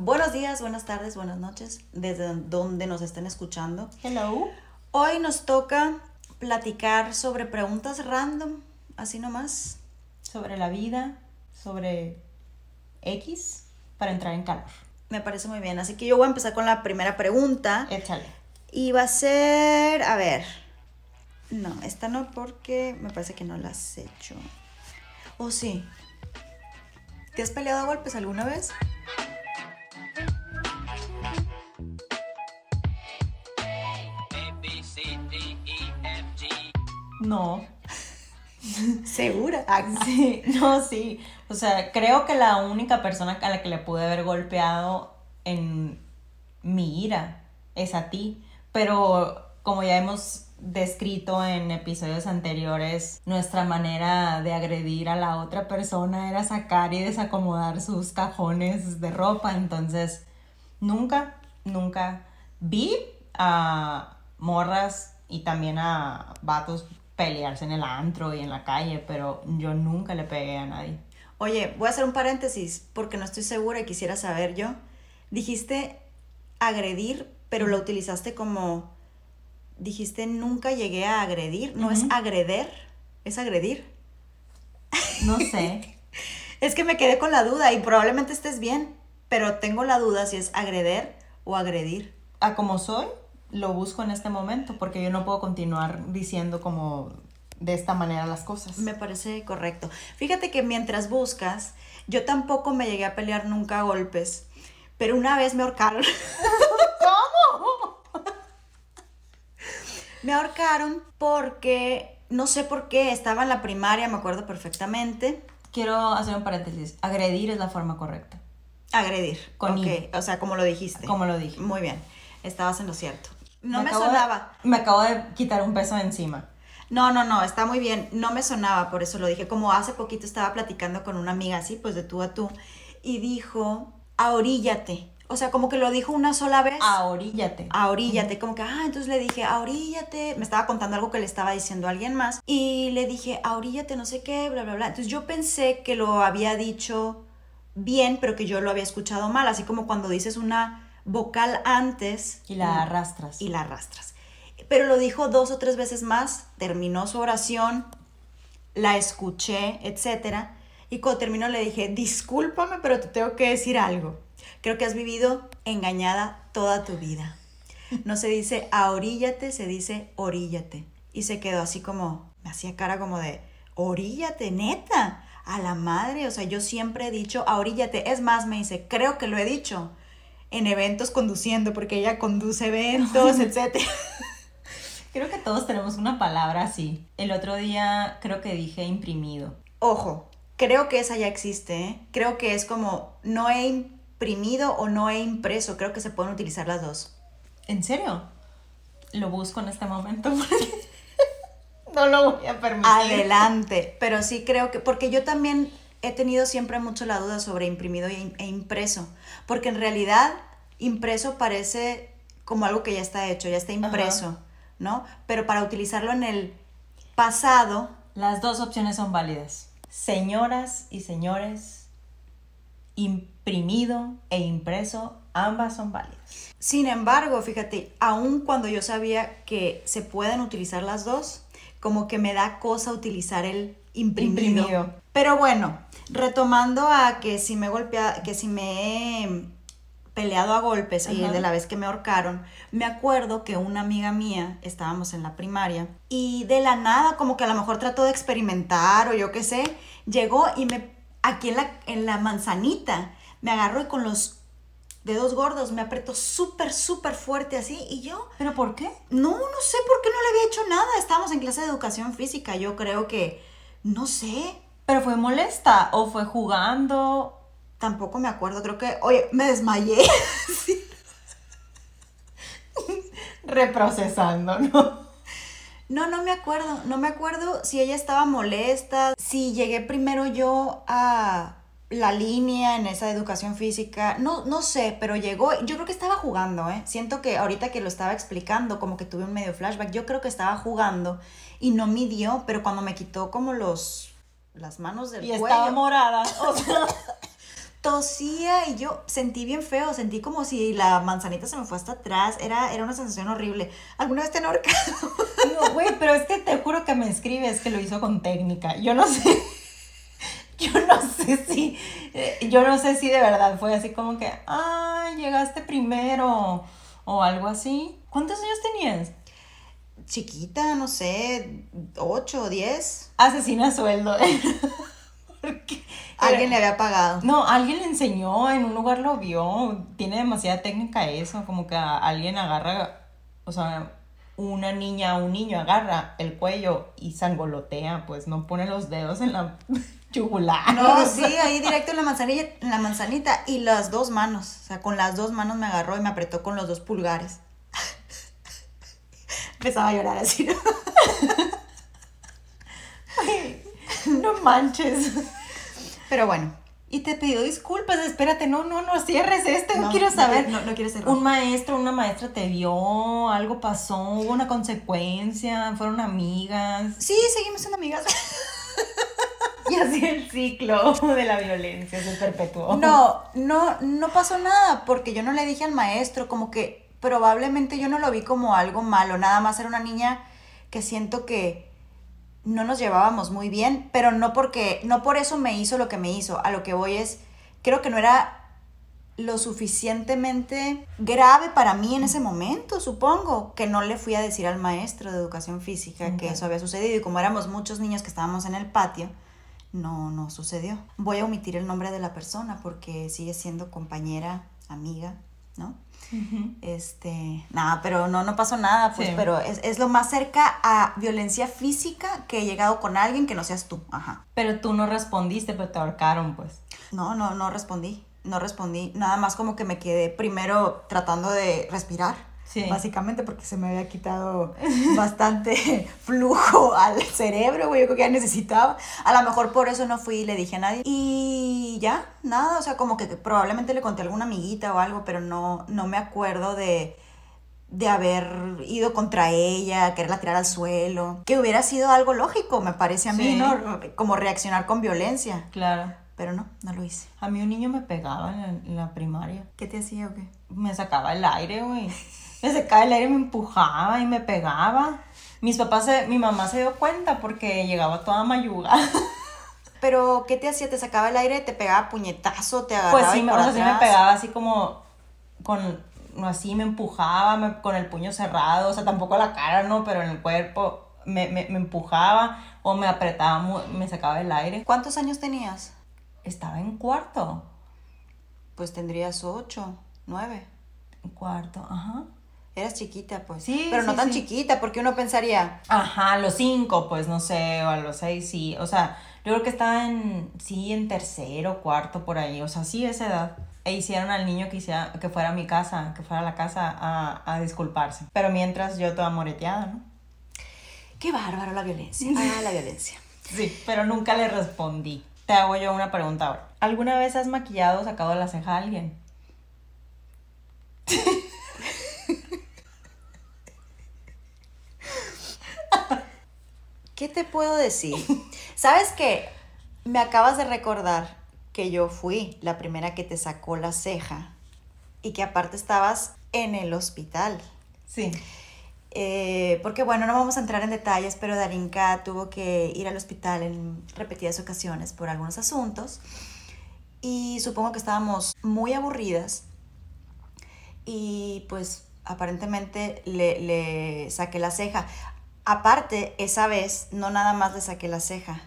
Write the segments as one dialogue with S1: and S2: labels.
S1: Buenos días, buenas tardes, buenas noches, desde donde nos estén escuchando.
S2: Hello.
S1: Hoy nos toca platicar sobre preguntas random, así nomás.
S2: Sobre la vida, sobre X, para entrar en calor.
S1: Me parece muy bien, así que yo voy a empezar con la primera pregunta.
S2: Échale.
S1: Y va a ser, a ver, no, esta no porque me parece que no la has hecho. ¿O oh, sí? ¿Te has peleado a golpes alguna vez?
S2: No.
S1: ¿Segura?
S2: Ah, sí, no, sí. O sea, creo que la única persona a la que le pude haber golpeado en mi ira es a ti. Pero como ya hemos descrito en episodios anteriores, nuestra manera de agredir a la otra persona era sacar y desacomodar sus cajones de ropa. Entonces, nunca, nunca vi a morras y también a vatos pelearse en el antro y en la calle, pero yo nunca le pegué a nadie.
S1: Oye, voy a hacer un paréntesis porque no estoy segura y quisiera saber yo. Dijiste agredir, pero lo utilizaste como dijiste nunca llegué a agredir, no es agreder, es agredir.
S2: No sé.
S1: es que me quedé con la duda y probablemente estés bien, pero tengo la duda si es agreder o agredir.
S2: A como soy, lo busco en este momento porque yo no puedo continuar diciendo como de esta manera las cosas.
S1: Me parece correcto. Fíjate que mientras buscas, yo tampoco me llegué a pelear nunca a golpes, pero una vez me ahorcaron. Me ahorcaron porque, no sé por qué, estaba en la primaria, me acuerdo perfectamente.
S2: Quiero hacer un paréntesis. Agredir es la forma correcta.
S1: Agredir. Con O sea, como lo dijiste.
S2: Como lo dije.
S1: Muy bien. Estabas en lo cierto. No me, sonaba.
S2: me acabo de quitar un peso encima.
S1: No, no, no, está muy bien. No me sonaba, por eso lo dije. Como hace poquito estaba platicando con una amiga así, pues de tú a tú, y dijo, ahoríllate. O sea, como que lo dijo una sola vez.
S2: Ahoríllate.
S1: Ahoríllate. Como que, ah, entonces le dije, ahoríllate. Me estaba contando algo que le estaba diciendo a alguien más. Y le dije, ahoríllate, no sé qué, bla, bla, bla. Entonces yo pensé que lo había dicho bien, pero que yo lo había escuchado mal. Así como cuando dices una vocal antes.
S2: Y la arrastras.
S1: Y la arrastras. Pero lo dijo dos o tres veces más. Terminó su oración. La escuché, etc. Y cuando terminó le dije, discúlpame, pero te tengo que decir algo. Creo que has vivido engañada toda tu vida. No se dice ahoríllate, se dice oríllate. Y se quedó así como, me hacía cara como de, oríllate, neta, a la madre. O sea, yo siempre he dicho ahoríllate. Es más, me dice, creo que lo he dicho en eventos conduciendo, porque ella conduce eventos, etc.
S2: Creo que todos tenemos una palabra así. El otro día creo que dije imprimido.
S1: Ojo, creo que esa ya existe, ¿eh? Creo que es como, no he imprimido o no he impreso. Creo que se pueden utilizar las dos.
S2: ¿En serio? Lo busco en este momento no lo voy a permitir.
S1: Adelante. Pero sí creo que, porque yo también he tenido siempre mucho la duda sobre imprimido e impreso. Porque en realidad impreso parece como algo que ya está hecho, ya está impreso, ¿no? Pero para utilizarlo en el pasado.
S2: Las dos opciones son válidas. Señoras y señores, imprimido e impreso, ambas son válidas.
S1: Sin embargo, fíjate, aun cuando yo sabía que se pueden utilizar las dos, como que me da cosa utilizar el imprimido. Pero bueno, retomando a que si me golpea, que si me he peleado a golpes y de la vez que me ahorcaron, me acuerdo que una amiga mía, estábamos en la primaria, y de la nada, como que a lo mejor trató de experimentar o yo qué sé, llegó y me aquí en la, en la manzanita, me agarró y con los dedos gordos me apretó súper, súper fuerte así y yo...
S2: ¿Pero por qué?
S1: No, no sé por qué no le había hecho nada. Estábamos en clase de educación física, yo creo que... No sé.
S2: ¿Pero fue molesta o fue jugando?
S1: Tampoco me acuerdo, creo que... Oye, me desmayé.
S2: Reprocesando, ¿no?
S1: No, no me acuerdo, no me acuerdo si ella estaba molesta, si llegué primero yo a la línea en esa educación física, no, no sé, pero llegó, yo creo que estaba jugando, ¿eh? Siento que ahorita que lo estaba explicando, como que tuve un medio flashback, yo creo que estaba jugando y no midió, pero cuando me quitó como los, las manos del
S2: y estaba morada, o sea...
S1: tosía y yo sentí bien feo, sentí como si la manzanita se me fue hasta atrás, era, era una sensación horrible. ¿Alguna vez te han ahorcado?
S2: No, güey, pero es que te juro que me escribes que lo hizo con técnica. Yo no sé. Yo no sé si. Eh, yo no sé si de verdad fue así como que. ¡Ay, llegaste primero! O algo así. ¿Cuántos años tenías?
S1: Chiquita, no sé, 8 o 10.
S2: Asesina sueldo.
S1: Porque alguien le había pagado.
S2: No, alguien le enseñó, en un lugar lo vio. Tiene demasiada técnica eso, como que alguien agarra, o sea, una niña o un niño agarra el cuello y sangolotea, pues no pone los dedos en la yugular.
S1: No, sí, ahí directo en la manzanilla, en la manzanita y las dos manos, o sea, con las dos manos me agarró y me apretó con los dos pulgares. Empezaba a llorar así, ¿no?
S2: no manches.
S1: Pero bueno.
S2: Y te pidió disculpas, espérate, no, no, no cierres este, no, quiero saber.
S1: No, no, quiero cerrar.
S2: Un maestro, una maestra te vio, algo pasó, hubo una consecuencia, fueron amigas.
S1: Sí, seguimos siendo amigas.
S2: y así el ciclo de la violencia se perpetuó.
S1: No, no, no pasó nada, porque yo no le dije al maestro, como que probablemente yo no lo vi como algo malo, nada más era una niña que siento que no nos llevábamos muy bien, pero no porque, no por eso me hizo lo que me hizo. A lo que voy es, creo que no era lo suficientemente grave para mí en ese momento, supongo, que no le fui a decir al maestro de educación física que eso había sucedido y como éramos muchos niños que estábamos en el patio, no, no sucedió. Voy a omitir el nombre de la persona porque sigue siendo compañera, amiga, ¿no? Este, nada, pero no, no pasó nada, pues, pero es, lo más cerca a violencia física que he llegado con alguien que no seas tú, ajá.
S2: Pero tú no respondiste, pero te ahorcaron, pues.
S1: No, no, no respondí, no respondí, nada más como que me quedé primero tratando de respirar Básicamente porque se me había quitado bastante flujo al cerebro, güey. Yo creo que ya necesitaba. A lo mejor por eso no fui y le dije a nadie. Y ya, nada. O sea, como que probablemente le conté a alguna amiguita o algo, pero no, no me acuerdo de, de haber ido contra ella, quererla tirar al suelo. Que hubiera sido algo lógico, me parece a mí, ¿no? Como reaccionar con violencia.
S2: Claro.
S1: Pero no, no lo hice.
S2: A mí un niño me pegaba en la, primaria.
S1: ¿Qué te hacía o qué?
S2: Me sacaba el aire, güey me secaba el aire, me empujaba y me pegaba. Mis papás, mi mamá se dio cuenta porque llegaba toda mayuga.
S1: Pero, ¿qué te hacía? ¿Te sacaba el aire? ¿Te pegaba puñetazo? ¿Te agarraba
S2: Pues sí, me, o me pegaba así como con, así me empujaba con el puño cerrado, o sea, tampoco la cara, ¿no? Pero en el cuerpo me, me, me empujaba o me apretaba, me sacaba el aire.
S1: ¿Cuántos años tenías?
S2: Estaba en cuarto.
S1: Pues tendrías ocho, nueve.
S2: En cuarto, ajá.
S1: Eras chiquita, pues.
S2: Sí.
S1: Pero no tan chiquita, porque uno pensaría.
S2: Ajá, a los cinco, pues no sé, o a los seis, sí. O sea, yo creo que estaba en, sí, en tercero, cuarto, por ahí. O sea, sí, esa edad. E hicieron al niño que, hiciera, que fuera a mi casa, que fuera a la casa a, a disculparse. Pero mientras yo toda moreteada, ¿no?
S1: Qué bárbaro la violencia. Ah, la violencia.
S2: Sí, pero nunca le respondí. Te hago yo una pregunta ahora. ¿Alguna vez has maquillado o sacado la ceja a alguien?
S1: ¿Qué te puedo decir? ¿Sabes qué? Me acabas de recordar que yo fui la primera que te sacó la ceja y que aparte estabas en el hospital.
S2: Sí.
S1: Eh, porque bueno, no vamos a entrar en detalles, pero Darinka tuvo que ir al hospital en repetidas ocasiones por algunos asuntos y supongo que estábamos muy aburridas y pues aparentemente le, le saqué la ceja. Aparte, esa vez no nada más le saqué la ceja.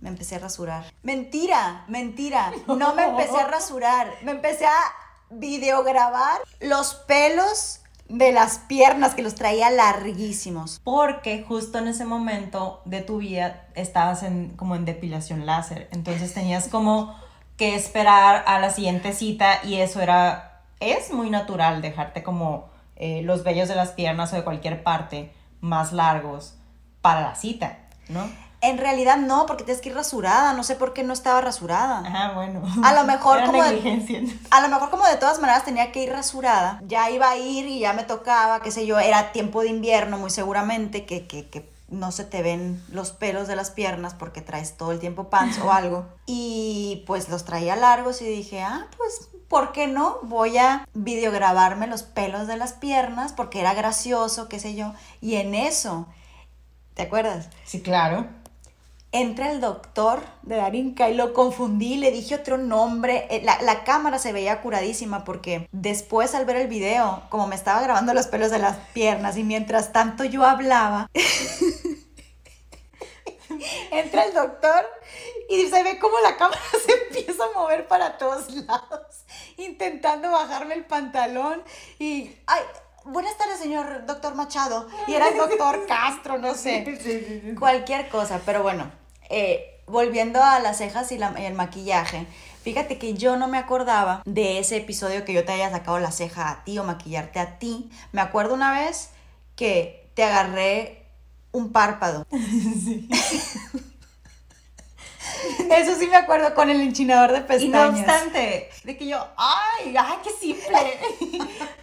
S1: Me empecé a rasurar. Mentira, mentira. No me empecé a rasurar. Me empecé a videograbar los pelos de las piernas que los traía larguísimos.
S2: Porque justo en ese momento de tu vida estabas en, como en depilación láser. Entonces tenías como que esperar a la siguiente cita y eso era, es muy natural dejarte como eh, los vellos de las piernas o de cualquier parte más largos para la cita, ¿no?
S1: En realidad no, porque tienes que ir rasurada. No sé por qué no estaba rasurada.
S2: Ajá, bueno.
S1: A lo mejor como de, a lo mejor como de todas maneras tenía que ir rasurada. Ya iba a ir y ya me tocaba, qué sé yo, era tiempo de invierno muy seguramente, que, que, que no se te ven los pelos de las piernas porque traes todo el tiempo pants o algo. Y pues los traía largos y dije, ah, pues, ¿por qué no? Voy a videograbarme los pelos de las piernas porque era gracioso, qué sé yo. Y en eso, ¿te acuerdas?
S2: Sí, claro
S1: entra el doctor de Darinka y lo confundí, le dije otro nombre. Eh, la, la, cámara se veía curadísima porque después al ver el video, como me estaba grabando los pelos de las piernas y mientras tanto yo hablaba, entra el doctor y se ve como la cámara se empieza a mover para todos lados, intentando bajarme el pantalón y... Ay, Buenas tardes, señor doctor Machado. Y era el doctor Castro, no sé. Cualquier cosa, pero bueno, eh, volviendo a las cejas y, el maquillaje, fíjate que yo no me acordaba de ese episodio que yo te haya sacado la ceja a ti o maquillarte a ti. Me acuerdo una vez que te agarré un párpado. Eso sí me acuerdo con el enchinador de pestañas. Y
S2: no obstante, de que yo, ay, ay, qué simple.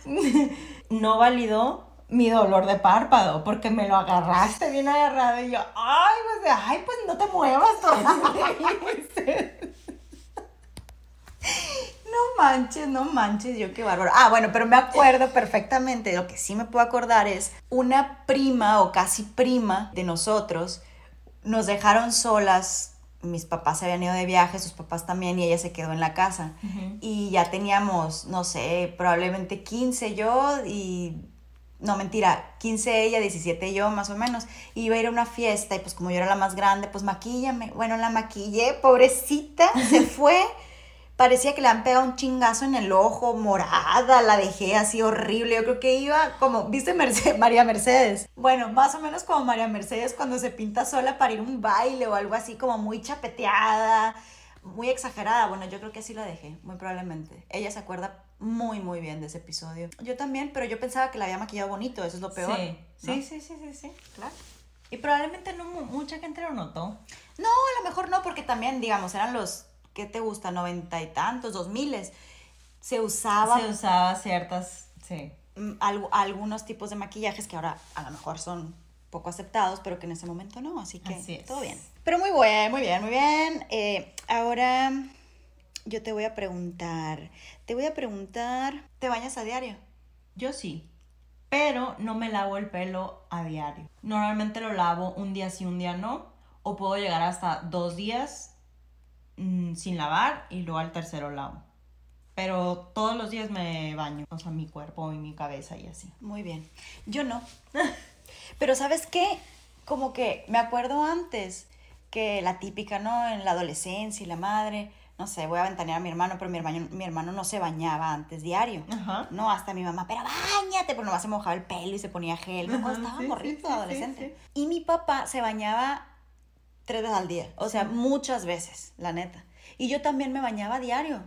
S2: no validó mi dolor de párpado, porque me lo agarraste bien agarrado y yo, ay, pues, ay, pues no te muevas.
S1: No manches, no manches, yo qué bárbaro. Ah, bueno, pero me acuerdo perfectamente, lo que sí me puedo acordar es una prima o casi prima de nosotros nos dejaron solas. Mis papás se habían ido de viaje, sus papás también, y ella se quedó en la casa. Y ya teníamos, no sé, probablemente 15 yo y no mentira, 15 ella, 17 yo más o menos, y iba a ir a una fiesta y pues como yo era la más grande, pues maquíllame, bueno, la maquillé, pobrecita, se fue, parecía que le han pegado un chingazo en el ojo, morada, la dejé así horrible, yo creo que iba como, ¿viste María Mercedes? Bueno, más o menos como María Mercedes cuando se pinta sola para ir a un baile o algo así como muy chapeteada, muy exagerada, bueno, yo creo que así la dejé, muy probablemente. Ella se acuerda muy, muy bien de ese episodio. Yo también, pero yo pensaba que la había maquillado bonito, eso es lo peor.
S2: Sí, sí, sí, sí, sí, sí, claro. Y probablemente no mucha gente lo notó.
S1: No, a lo mejor no, porque también, digamos, eran los, ¿qué te gusta? Noventa y tantos, dos miles. Se usaba...
S2: Se usaba ciertas, sí.
S1: Mm, algunos tipos de maquillajes que ahora a lo mejor son poco aceptados, pero que en ese momento no, así que todo bien. Pero muy bien, muy bien, muy bien. Eh, ahora yo te voy a preguntar, te voy a preguntar, ¿te bañas a diario?
S2: Yo sí, pero no me lavo el pelo a diario. Normalmente lo lavo un día sí, un día no, o puedo llegar hasta dos días mm, sin lavar y luego al tercero lavo. Pero todos los días me baño, o sea, mi cuerpo y mi cabeza y así.
S1: Muy bien. Yo no. pero ¿sabes qué? Como que me acuerdo antes que la típica, ¿no? En la adolescencia y la madre, no sé, voy a ventanear a mi hermano, pero mi hermano, mi hermano no se bañaba antes diario. No, hasta mi mamá, pero bañate, pero nomás se mojaba el pelo y se ponía gel. cuando estaba morrito, adolescente. y mi papá se bañaba tres veces al día, o sea, muchas veces, la neta. Y yo también me bañaba diario.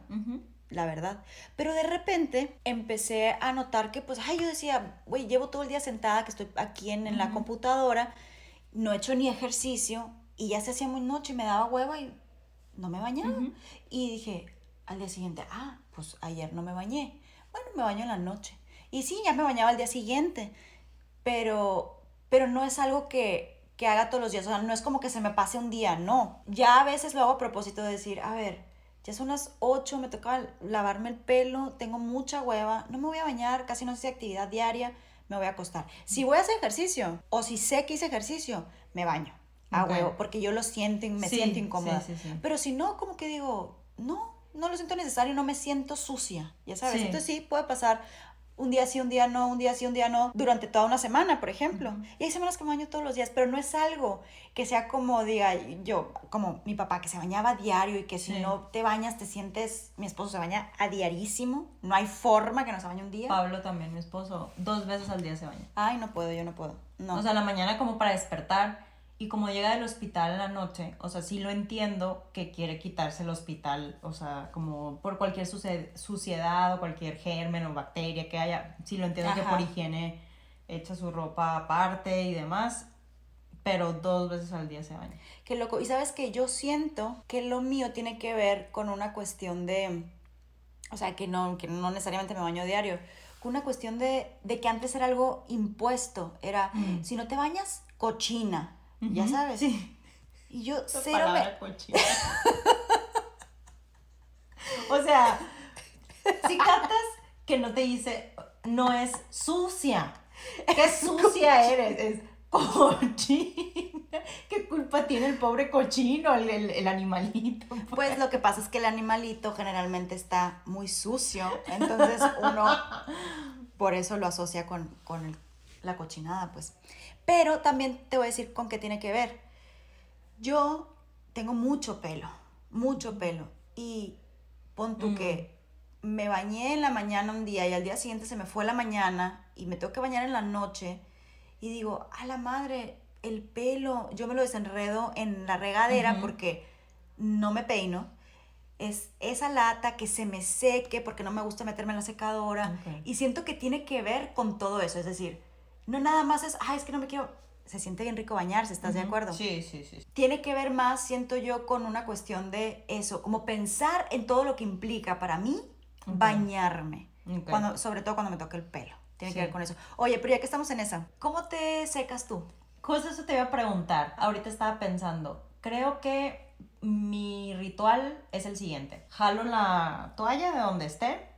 S1: La verdad. Pero de repente empecé a notar que, pues, ay, yo decía, güey, llevo todo el día sentada, que estoy aquí en, la computadora, no he hecho ni ejercicio, y ya se hacía muy noche me daba hueva y no me bañaba. Y dije al día siguiente, ah, pues ayer no me bañé. Bueno, me baño en la noche. Y sí, ya me bañaba al día siguiente, pero, pero no es algo que, que haga todos los días. O sea, no es como que se me pase un día, no. Ya a veces lo hago a propósito de decir, a ver, ya son las 8, me toca lavarme el pelo, tengo mucha hueva, no me voy a bañar, casi no sé actividad diaria, me voy a acostar. Si voy a hacer ejercicio o si sé que hice ejercicio, me baño a huevo, porque yo lo siento y me siento incómoda. Pero si no, como que digo, no, no lo siento necesario, no me siento sucia, ya sabes. Entonces sí, puede pasar un día sí, un día no, un día sí, un día no, durante toda una semana, por ejemplo. Y hay semanas que me baño todos los días, pero no es algo que sea como, diga yo, como mi papá, que se bañaba a diario y que si no te bañas te sientes, mi esposo se baña a diarísimo, no hay forma que no se bañe un día.
S2: Pablo también, mi esposo, dos veces al día se baña.
S1: Ay, no puedo, yo no puedo. No.
S2: O sea, la mañana como para despertar y como llega del hospital en la noche, o sea, sí lo entiendo que quiere quitarse el hospital, o sea, como por cualquier suciedad o cualquier germen o bacteria que haya, sí lo entiendo que por higiene echa su ropa aparte y demás, pero dos veces al día se baña.
S1: Qué loco. Y sabes que yo siento que lo mío tiene que ver con una cuestión de, o sea, que no, que no necesariamente me baño diario, con una cuestión de, de que antes era algo impuesto, era, mm. si no te bañas, cochina, ya sabes.
S2: Sí.
S1: Y yo
S2: La
S1: cero
S2: palabra
S1: me...
S2: cochina. o sea, si captas que no te dice, no es sucia. ¿Qué sucia eres? Es cochina. ¿Qué culpa tiene el pobre cochino, el, el- el animalito?
S1: Pues lo que pasa es que el animalito generalmente está muy sucio, entonces uno por eso lo asocia con, con el- la cochinada, pues. Pero también te voy a decir con qué tiene que ver. Yo tengo mucho pelo, mucho pelo, y pon tú
S2: Mm.
S1: que me bañé en la mañana un día y al día siguiente se me fue la mañana y me tengo que bañar en la noche y digo, a la madre, el pelo, yo me lo desenredo en la regadera porque no me peino. Es esa lata que se me seque porque no me gusta meterme en la secadora.
S2: Ok.
S1: Y siento que tiene que ver con todo eso. Es decir, no nada más es, ay, es que no me quiero. Se siente bien rico bañarse, ¿estás de acuerdo?
S2: Sí, sí, sí.
S1: Tiene que ver más, siento yo, con una cuestión de eso, como pensar en todo lo que implica para mí bañarme. Cuando, sobre todo cuando me toca el pelo. Tiene que ver con eso. Oye, pero ya que estamos en esa, ¿cómo te secas tú?
S2: Justo eso te iba a preguntar. Ahorita estaba pensando. Creo que mi ritual es el siguiente. Jalo la toalla de donde esté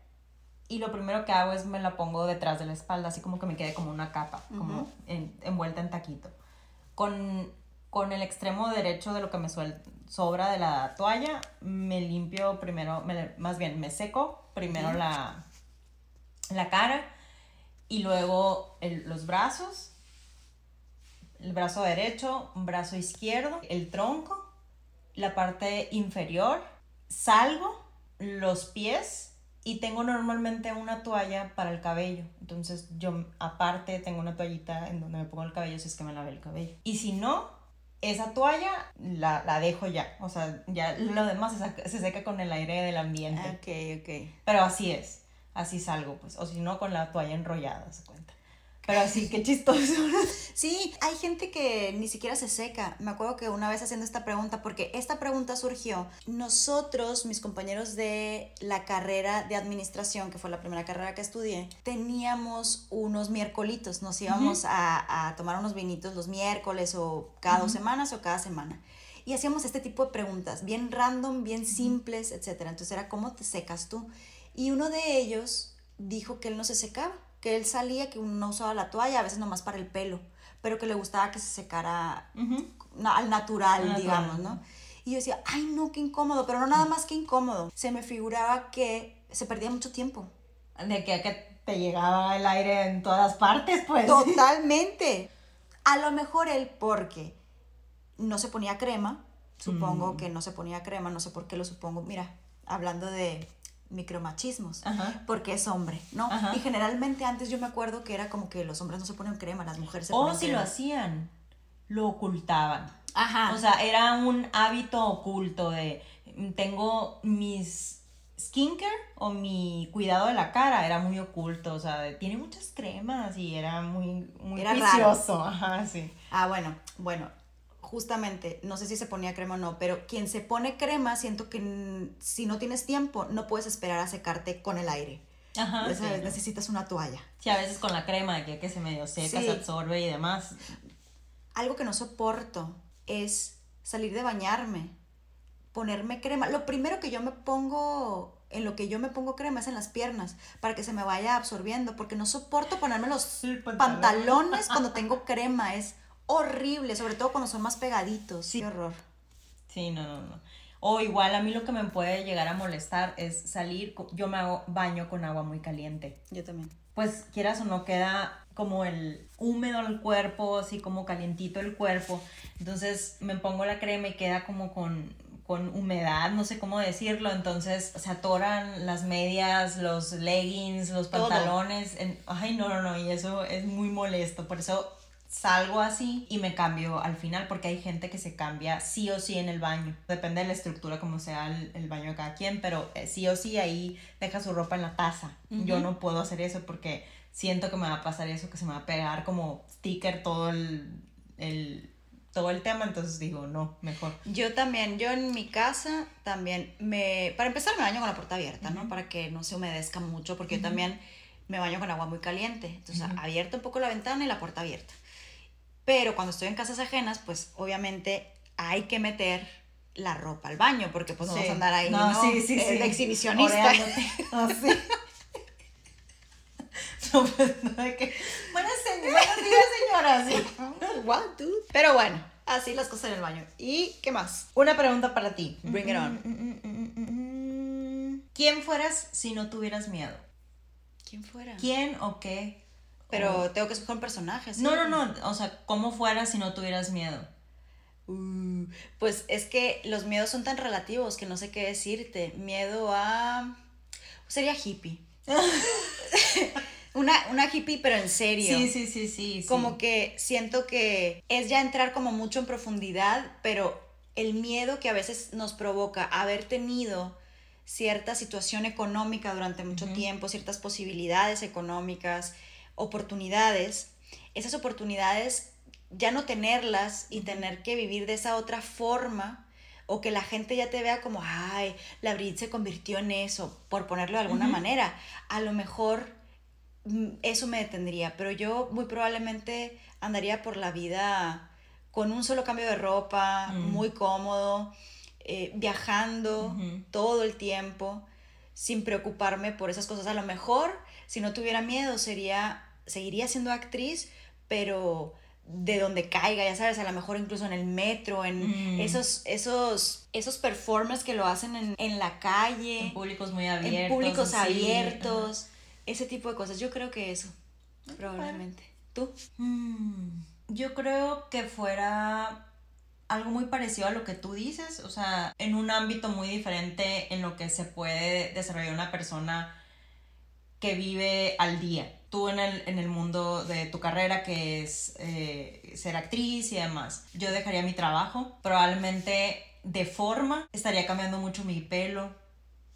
S2: y lo primero que hago es me la pongo detrás de la espalda, así como que me quede como una capa, como en- envuelta en taquito. Con, con el extremo derecho de lo que me suel- sobra de la toalla, me limpio primero, me- más bien me seco primero la, la cara y luego el- los brazos. El brazo derecho, brazo izquierdo, el tronco, la parte inferior, salgo, los pies y tengo normalmente una toalla para el cabello. Entonces yo aparte tengo una toallita en donde me pongo el cabello si es que me lavé el cabello. Y si no, esa toalla la, la dejo ya. O sea, ya lo demás se, saca- se seca con el aire del ambiente.
S1: Ok, ok.
S2: Pero así es. Así salgo, pues. O si no, con la toalla enrollada, se cuenta. Pero así, qué chistoso.
S1: Sí, hay gente que ni siquiera se seca. Me acuerdo que una vez haciendo esta pregunta, porque esta pregunta surgió, nosotros, mis compañeros de la carrera de administración, que fue la primera carrera que estudié, teníamos unos miércolitos, nos íbamos a, a tomar unos vinitos los miércoles o cada dos semanas o cada semana. Y hacíamos este tipo de preguntas, bien random, bien simples, etc. Entonces era, ¿cómo te secas tú? Y uno de ellos dijo que él no se secaba, que él salía, que no usaba la toalla, a veces nomás para el pelo, pero que le gustaba que se secara al natural,
S2: Al natural.
S1: digamos, ¿no? Y yo decía, ay, no, qué incómodo, pero no nada más que incómodo. Se me figuraba que se perdía mucho tiempo.
S2: De que, que te llegaba el aire en todas partes, pues.
S1: Totalmente. A lo mejor él porque no se ponía crema, supongo
S2: Mm.
S1: que no se ponía crema, no sé por qué lo supongo. Mira, hablando de micromachismos,
S2: Ajá.
S1: porque es hombre, ¿no?
S2: Ajá.
S1: Y generalmente antes yo me acuerdo que era como que los hombres no se ponen crema, las mujeres se
S2: O
S1: ponen
S2: si lo hacían, lo ocultaban.
S1: Ajá.
S2: O sea, era un hábito oculto de tengo mis skincare o mi cuidado de la cara era muy oculto, o sea, tiene muchas cremas y era muy muy
S1: Era
S2: ajá, sí.
S1: Ah, bueno, bueno, justamente, no sé si se ponía crema o no, pero quien se pone crema, siento que si no tienes tiempo, no puedes esperar a secarte con el aire.
S2: Ajá.
S1: Necesitas una toalla.
S2: Sí, a veces con la crema que, que se medio seca,
S1: Sí.
S2: se absorbe y demás.
S1: Algo que no soporto es salir de bañarme, ponerme crema. Lo primero que yo me pongo, en lo que yo me pongo crema es en las piernas, para que se me vaya absorbiendo, porque no soporto ponerme los pantalones cuando tengo crema. Es horrible, sobre todo cuando son más pegaditos.
S2: Sí.
S1: Qué horror.
S2: Sí, no, no, no. O igual a mí lo que me puede llegar a molestar es salir, yo me hago baño con agua muy caliente.
S1: Yo también.
S2: Pues quieras o no queda como el húmedo el cuerpo, así como calientito el cuerpo. Entonces me pongo la crema y queda como con, con humedad, no sé cómo decirlo. Entonces se atoran las medias, los leggings, los pantalones. en- ay, no, no, no, y eso es muy molesto. Por eso salgo así y me cambio al final porque hay gente que se cambia sí o sí en el baño. Depende de la estructura como sea el, el baño de cada quien, pero eh, sí o sí ahí deja su ropa en la taza. Yo no puedo hacer eso porque siento que me va a pasar eso, que se me va a pegar como sticker todo el, el- todo el tema, entonces digo, no, mejor.
S1: Yo también, yo en mi casa también me, para empezar me baño con la puerta abierta, ¿no? Para que no se humedezca mucho, porque yo también me baño con agua muy caliente, entonces abierta un poco la ventana y la puerta abierta. Pero cuando estoy en casas ajenas, pues obviamente hay que meter la ropa al baño, porque pues no vamos a andar ahí, ¿no?
S2: Sí, sí,
S1: Eh,
S2: sí.
S1: de exhibicionista.
S2: Ah, sí. No, pues, no, de que, buenas, se- buenos días, señora. sí.
S1: What, dude? Pero bueno, así las cosas en el baño. ¿Y qué más?
S2: Una pregunta para ti.
S1: Bring it on.
S2: ¿Quién fueras si no tuvieras miedo?
S1: ¿Quién fuera?
S2: ¿Quién o qué?
S1: Pero tengo que escoger un personaje, ¿sí?
S2: No, no, no. O sea, ¿cómo fueras si no tuvieras miedo?
S1: Uh, pues es que los miedos son tan relativos que no sé qué decirte. Miedo a... Sería hippie. una, una hippie, pero en serio.
S2: Sí, sí, sí, sí. sí.
S1: Como que siento que es ya entrar como mucho en profundidad, pero el miedo que a veces nos provoca haber tenido cierta situación económica durante mucho tiempo, ciertas posibilidades económicas, oportunidades, esas oportunidades ya no tenerlas y tener que vivir de esa otra forma o que la gente ya te vea como, ay, la Brit se convirtió en eso, por ponerlo de alguna manera. A lo mejor mm, eso me detendría, pero yo muy probablemente andaría por la vida con un solo cambio de ropa, muy cómodo, eh, viajando todo el tiempo, sin preocuparme por esas cosas. A lo mejor, si no tuviera miedo, sería, seguiría siendo actriz, pero de donde caiga, ya sabes, a lo mejor incluso en el metro, en
S2: Mm.
S1: esos, esos, esos performers que lo hacen en, en la calle
S2: En públicos muy abiertos.
S1: en públicos abiertos, ese tipo de cosas. Yo creo que eso, probablemente. ¿Tú?
S2: Mm, Yo creo que fuera algo muy parecido a lo que tú dices, o sea, en un ámbito muy diferente en lo que se puede desarrollar una persona que vive al día. Tú en el, en el mundo de tu carrera, que es eh, ser actriz y demás. Yo dejaría mi trabajo, probablemente de forma, estaría cambiando mucho mi pelo,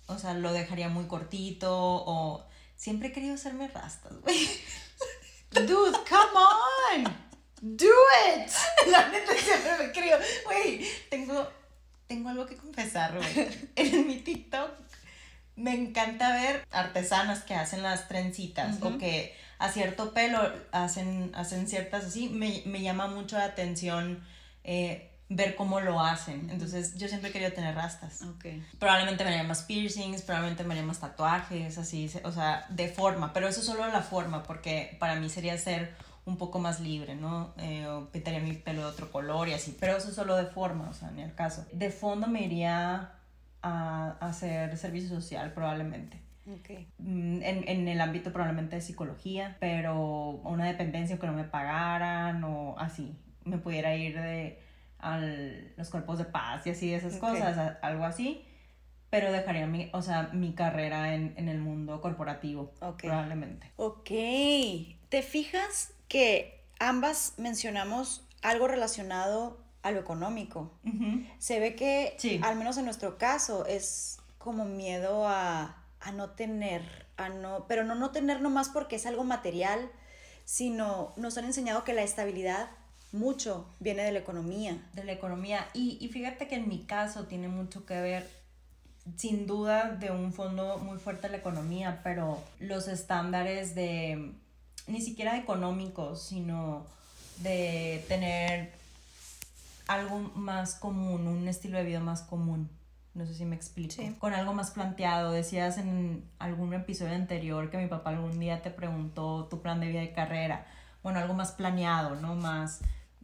S2: o sea, lo dejaría muy cortito o... Siempre he querido hacerme rastas, güey.
S1: Dude, come on. Do it.
S2: La neta siempre me creo. Güey, tengo, tengo algo que confesar, güey. En mi TikTok me encanta ver artesanas que hacen las trencitas o que a cierto pelo hacen, hacen ciertas así. Me, me llama mucho la atención eh, ver cómo lo hacen. Entonces, yo siempre he querido tener rastas. Probablemente me haría más piercings, probablemente me haría más tatuajes, así, o sea, de forma, pero eso solo la forma, porque para mí sería ser un poco más libre, ¿no? Eh, pintaría mi pelo de otro color y así, pero eso solo de forma, o sea, ni al caso. De fondo me iría a, a hacer servicio social, probablemente.
S1: Ok.
S2: Mm, En, en el ámbito probablemente de psicología, pero una dependencia que no me pagaran o así, me pudiera ir de a los cuerpos de paz y así, esas cosas, a- algo así, pero dejaría mi, o sea, mi carrera en, en el mundo corporativo,
S1: Ok.
S2: probablemente.
S1: Ok. ¿Te fijas que ambas mencionamos algo relacionado a lo económico? Se ve que,
S2: Sí.
S1: al menos en nuestro caso, es como miedo a, a no tener, a no, pero no no tener nomás porque es algo material, sino nos han enseñado que la estabilidad mucho viene de la economía.
S2: de la economía. Y, y fíjate que en mi caso tiene mucho que ver, sin duda, de un fondo muy fuerte la economía, pero los estándares de, ni siquiera económicos, sino de tener algo más común, un estilo de vida más común. No sé si me explico.
S1: Sí.
S2: Con algo más planteado. Decías en algún episodio anterior que mi papá algún día te preguntó tu plan de vida y carrera. Bueno, algo más planeado, ¿no? Más,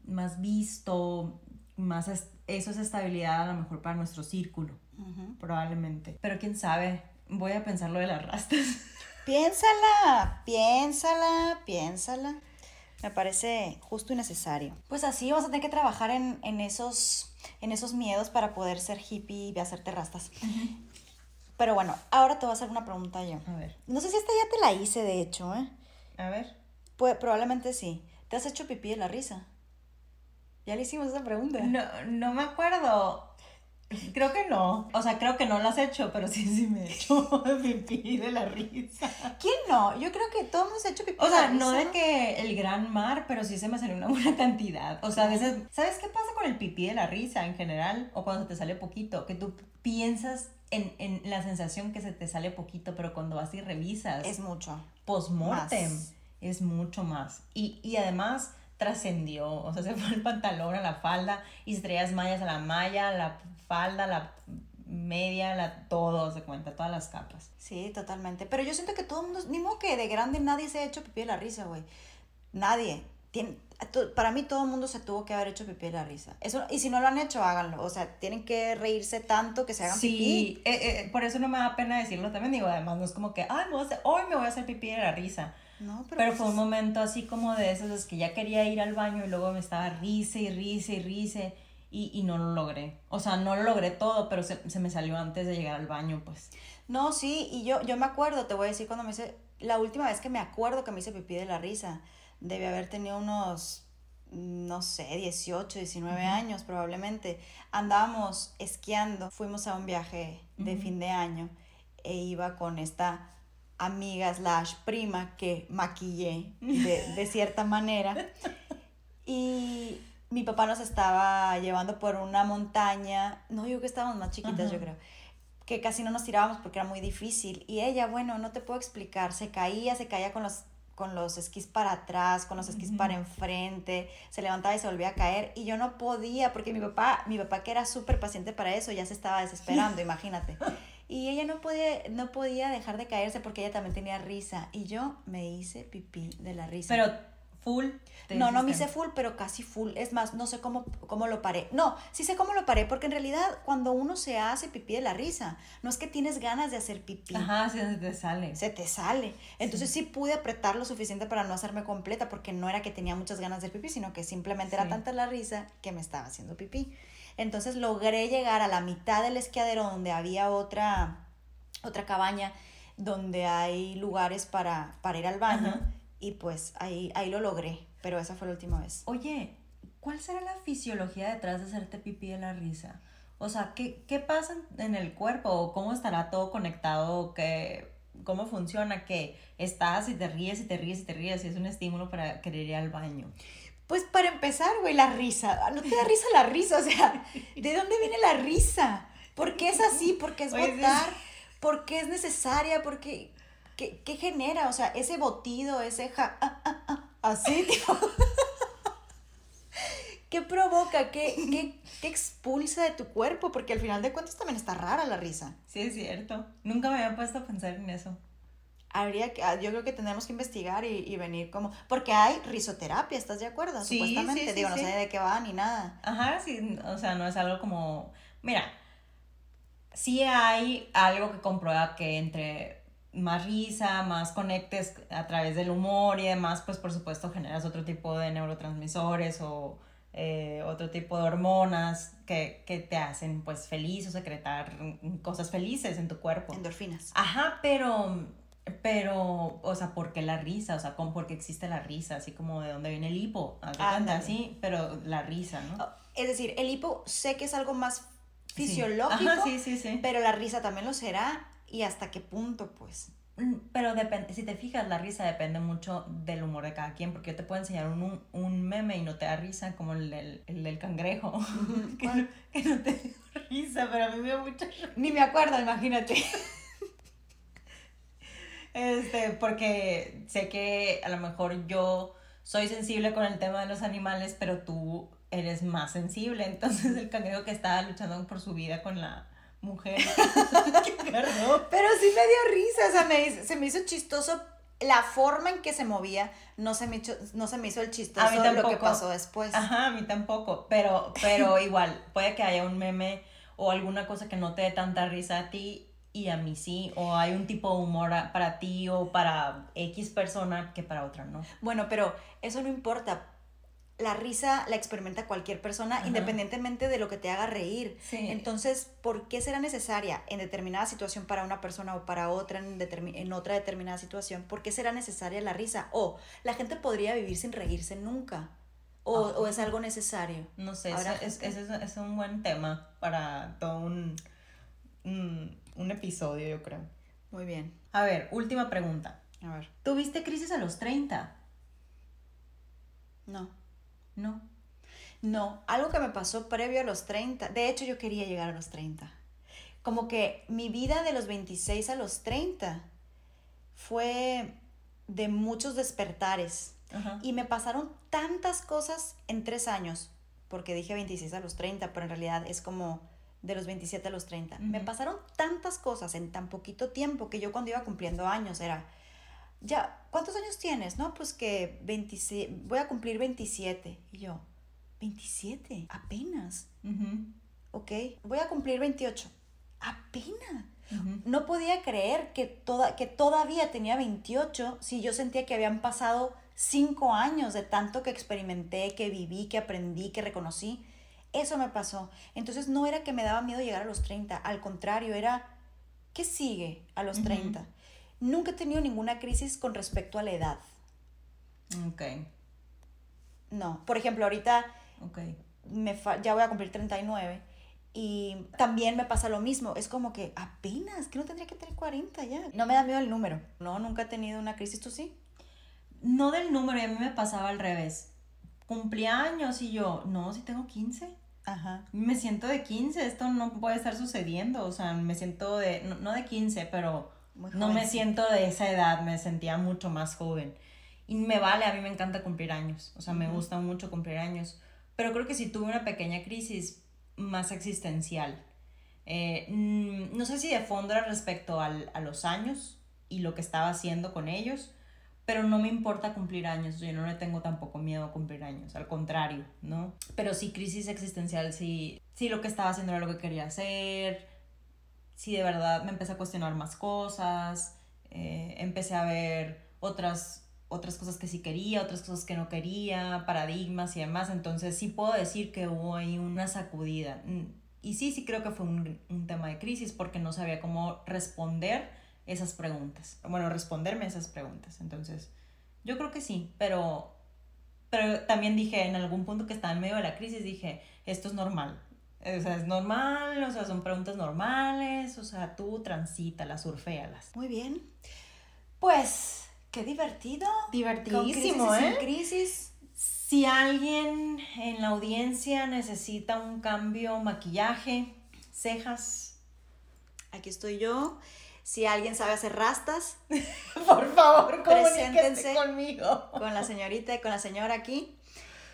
S2: más visto, más es- eso es estabilidad a lo mejor para nuestro círculo, probablemente. Pero quién sabe, voy a pensar lo de las rastas.
S1: Piénsala, piénsala, piénsala. Me parece justo y necesario. Pues así vas a tener que trabajar en, en esos, en esos miedos para poder ser hippie y hacerte rastas. Pero bueno, ahora te voy a hacer una pregunta yo.
S2: A ver,
S1: No sé si esta ya te la hice, de hecho, ¿eh?
S2: a ver.
S1: Pues probablemente sí. ¿Te has hecho pipí de la risa? Ya le hicimos esa pregunta.
S2: No, no me acuerdo. Creo que no. O sea, creo que no lo has hecho, pero sí, sí me he hecho pipí de la risa.
S1: ¿Quién no? Yo creo que todos hemos hecho pipí
S2: O
S1: de la
S2: sea, no
S1: risa.
S2: de que el gran mar, pero sí se me salió una buena cantidad. O sea, a veces, ¿sabes qué pasa con el pipí de la risa en general? O cuando se te sale poquito, que tú piensas en, en la sensación que se te sale poquito, pero cuando vas y revisas,
S1: Es mucho.
S2: post-mortem, es mucho más. Y, y además, trascendió, o sea, se fue el pantalón a la falda y se traías mallas a la malla, la falda, la media, la, todo, se cuenta, todas las capas.
S1: Sí, totalmente. Pero yo siento que todo el mundo, ni modo que de grande nadie se ha hecho pipí de la risa, güey. Nadie. Tiene, para mí todo el mundo se tuvo que haber hecho pipí de la risa. Eso, y si no lo han hecho, háganlo. O sea, tienen que reírse tanto que se hagan pipí.
S2: Sí, eh, eh, por eso no me da pena decirlo también. Digo, además no es como que, ay, me voy a hacer, hoy me voy a hacer pipí de la risa. No, pero, pero pues fue un momento así como de esos, es que ya quería ir al baño y luego me estaba risa y risa y risa y, y no lo logré. O sea, no lo logré todo, pero se, se, me salió antes de llegar al baño, pues.
S1: No, sí, y yo, yo me acuerdo, te voy a decir cuando me hice, la última vez que me acuerdo que me hice pipí de la risa, debe haber tenido unos, no sé, 18, 19 años probablemente. Andábamos esquiando, fuimos a un viaje de fin de año e iba con esta amiga slash prima que maquillé de, de cierta manera. Y mi papá nos estaba llevando por una montaña, no digo que estábamos más chiquitas, yo creo, que casi no nos tirábamos porque era muy difícil. Y ella, bueno, no te puedo explicar, se caía, se caía con los con los esquís para atrás, con los esquís para enfrente, se levantaba y se volvía a caer y yo no podía porque mi papá, mi papá que era súper paciente para eso, ya se estaba desesperando, imagínate. Y ella no podía, no podía dejar de caerse porque ella también tenía risa y yo me hice pipí de la risa.
S2: Pero full.
S1: No, no me hice full, pero casi full. Es más, no sé cómo, cómo lo paré. No, sí sé cómo lo paré, porque en realidad cuando uno se hace pipí de la risa, no es que tienes ganas de hacer pipí.
S2: Ajá, se te sale.
S1: Se te sale. Entonces sí, pude apretar lo suficiente para no hacerme completa, porque no era que tenía muchas ganas de pipí, sino que simplemente era tanta la risa que me estaba haciendo pipí. Entonces logré llegar a la mitad del esquiadero donde había otra, otra cabaña, donde hay lugares para, para ir al baño. Y pues ahí, ahí lo logré, pero esa fue la última vez.
S2: Oye, ¿cuál será la fisiología detrás de hacerte pipí de la risa? O sea, ¿qué, qué pasa en el cuerpo? ¿Cómo estará todo conectado? ¿Qué, ¿Cómo funciona? Que estás y te ríes y te ríes y te ríes y es un estímulo para querer ir al baño.
S1: Pues para empezar, güey, la risa. No te da risa la risa, o sea, ¿de dónde viene la risa? ¿Por qué es así? ¿Por qué es votar? ¿Por qué es necesaria? ¿Por qué? ¿Qué, genera? O sea, ese botido, ese ja, ah, ah, ah, así, tipo. ¿Qué provoca? ¿Qué, qué, expulsa de tu cuerpo? Porque al final de cuentas también está rara la risa.
S2: Sí, es cierto. Nunca me había puesto a pensar en eso.
S1: Habría que, yo creo que tenemos que investigar y, venir como. Porque hay risoterapia, ¿estás de acuerdo? Sí, Supuestamente, sí, digo, no sé de qué va ni nada.
S2: Ajá, sí, o sea, no es algo como. Mira, sí hay algo que comprueba que entre más risa, más conectes a través del humor y demás, pues por supuesto generas otro tipo de neurotransmisores o eh, otro tipo de hormonas que, te hacen pues feliz o secretar cosas felices en tu cuerpo.
S1: Endorfinas.
S2: Ajá, pero, pero, o sea, ¿por qué la risa? O sea, ¿por porque existe la risa? Así como de dónde viene el hipo. Así, pero la risa, ¿no?
S1: Oh, es decir, el hipo sé que es algo más fisiológico, sí, sí, sí. pero la risa también lo será y hasta qué punto, pues.
S2: Mm, pero depende, si te fijas, la risa depende mucho del humor de cada quien, porque yo te puedo enseñar un, un meme y no te da risa, como el del, el del cangrejo, que, no, que, no, te da risa, pero a mí me da mucha
S1: Ni me acuerdo, imagínate.
S2: este, porque sé que a lo mejor yo soy sensible con el tema de los animales, pero tú eres más sensible, entonces el cangrejo que estaba luchando por su vida con la mujer.
S1: Pero sí me dio risa, o sea, me, se me hizo chistoso la forma en que se movía, no se me, hizo, no se me hizo el chistoso a lo que pasó después.
S2: Ajá, a mí tampoco, pero, pero igual, puede que haya un meme o alguna cosa que no te dé tanta risa a ti y a mí sí, o hay un tipo de humor para ti o para X persona que para otra no.
S1: Bueno, pero eso no importa, la risa la experimenta cualquier persona independientemente de lo que te haga reír. Entonces, ¿por qué será necesaria en determinada situación para una persona o para otra en, en, otra determinada situación? ¿Por qué será necesaria la risa? O la gente podría vivir sin reírse nunca. O, es algo necesario.
S2: No sé, ese es, es, un buen tema para todo un, un episodio, yo creo.
S1: Muy bien.
S2: A ver, última pregunta.
S1: A ver.
S2: ¿Tuviste crisis a los 30?
S1: No.
S2: No.
S1: No, algo que me pasó previo a los 30. De hecho, yo quería llegar a los 30. Como que mi vida de los 26 a los 30 fue de muchos despertares. Y me pasaron tantas cosas en tres años, porque dije 26 a los 30, pero en realidad es como de los 27 a los 30. Me pasaron tantas cosas en tan poquito tiempo que yo cuando iba cumpliendo años era, ya, ¿cuántos años tienes? No, pues que 27, voy a cumplir 27. Y yo, 27, apenas. Ok, voy a cumplir 28. Apenas. No podía creer que, toda, que todavía tenía 28 si yo sentía que habían pasado 5 años de tanto que experimenté, que viví, que aprendí, que reconocí. Eso me pasó. Entonces no era que me daba miedo llegar a los 30, al contrario, era, ¿qué sigue a los 30? Nunca he tenido ninguna crisis con respecto a la edad.
S2: Ok.
S1: No, por ejemplo, ahorita okay. me ya voy a cumplir 39 y también me pasa lo mismo, es como que apenas, que no tendría que tener 40 ya. No me da miedo el número, no, nunca he tenido una crisis, ¿tú sí?
S2: No del número, y a mí me pasaba al revés. Cumpleaños y yo, no, si tengo 15. Ajá. Me siento de 15, esto no puede estar sucediendo, o sea, me siento de, no, de 15, pero no me siento de esa edad, me sentía mucho más joven. Y me vale, a mí me encanta cumplir años, o sea, me gusta mucho cumplir años. Pero creo que si tuve una pequeña crisis, más existencial. Eh, mm, no sé si de fondo era respecto al, a los años y lo que estaba haciendo con ellos, pero no me importa cumplir años, yo no le tengo tampoco miedo a cumplir años, al contrario, ¿no? Pero sí, crisis existencial, sí, sí lo que estaba haciendo era lo que quería hacer, sí de verdad me empecé a cuestionar más cosas, eh, empecé a ver otras otras cosas que sí quería, otras cosas que no quería, paradigmas y demás. Entonces sí puedo decir que hubo ahí una sacudida. Mm, y sí, sí creo que fue un, un tema de crisis porque no sabía cómo responder esas preguntas. Bueno, responderme esas preguntas. Entonces, yo creo que sí, pero, pero también dije en algún punto que estaba en medio de la crisis, dije, esto es normal. O sea, es normal, o sea, son preguntas normales, o sea, tú transítalas, surféalas.
S1: Muy bien. Pues Qué divertido.
S2: Divertidísimo, ¿eh? crisis. Si alguien en la audiencia necesita un cambio, maquillaje, cejas.
S1: Aquí estoy yo. Si alguien sabe hacer rastas,
S2: por favor, preséntense conmigo.
S1: Con la señorita y con la señora aquí.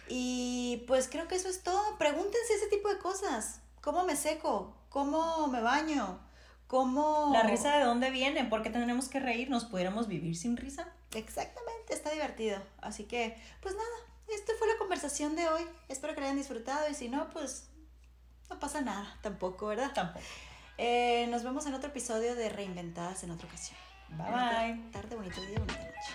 S1: Y pues creo que eso es todo. Pregúntense ese tipo de cosas. ¿Cómo me seco? ¿Cómo me baño? ¿Cómo?
S2: La risa de dónde viene, porque tendremos que reírnos, pudiéramos vivir sin risa.
S1: Exactamente, está divertido. Así que, pues nada, esta fue la conversación de hoy. Espero que la hayan disfrutado y si no, pues no pasa nada tampoco, ¿verdad?
S2: Tampoco.
S1: Eh, nos vemos en otro episodio de Reinventadas en otra ocasión.
S2: Bye bye.
S1: tarde, bonito día, bonita noche.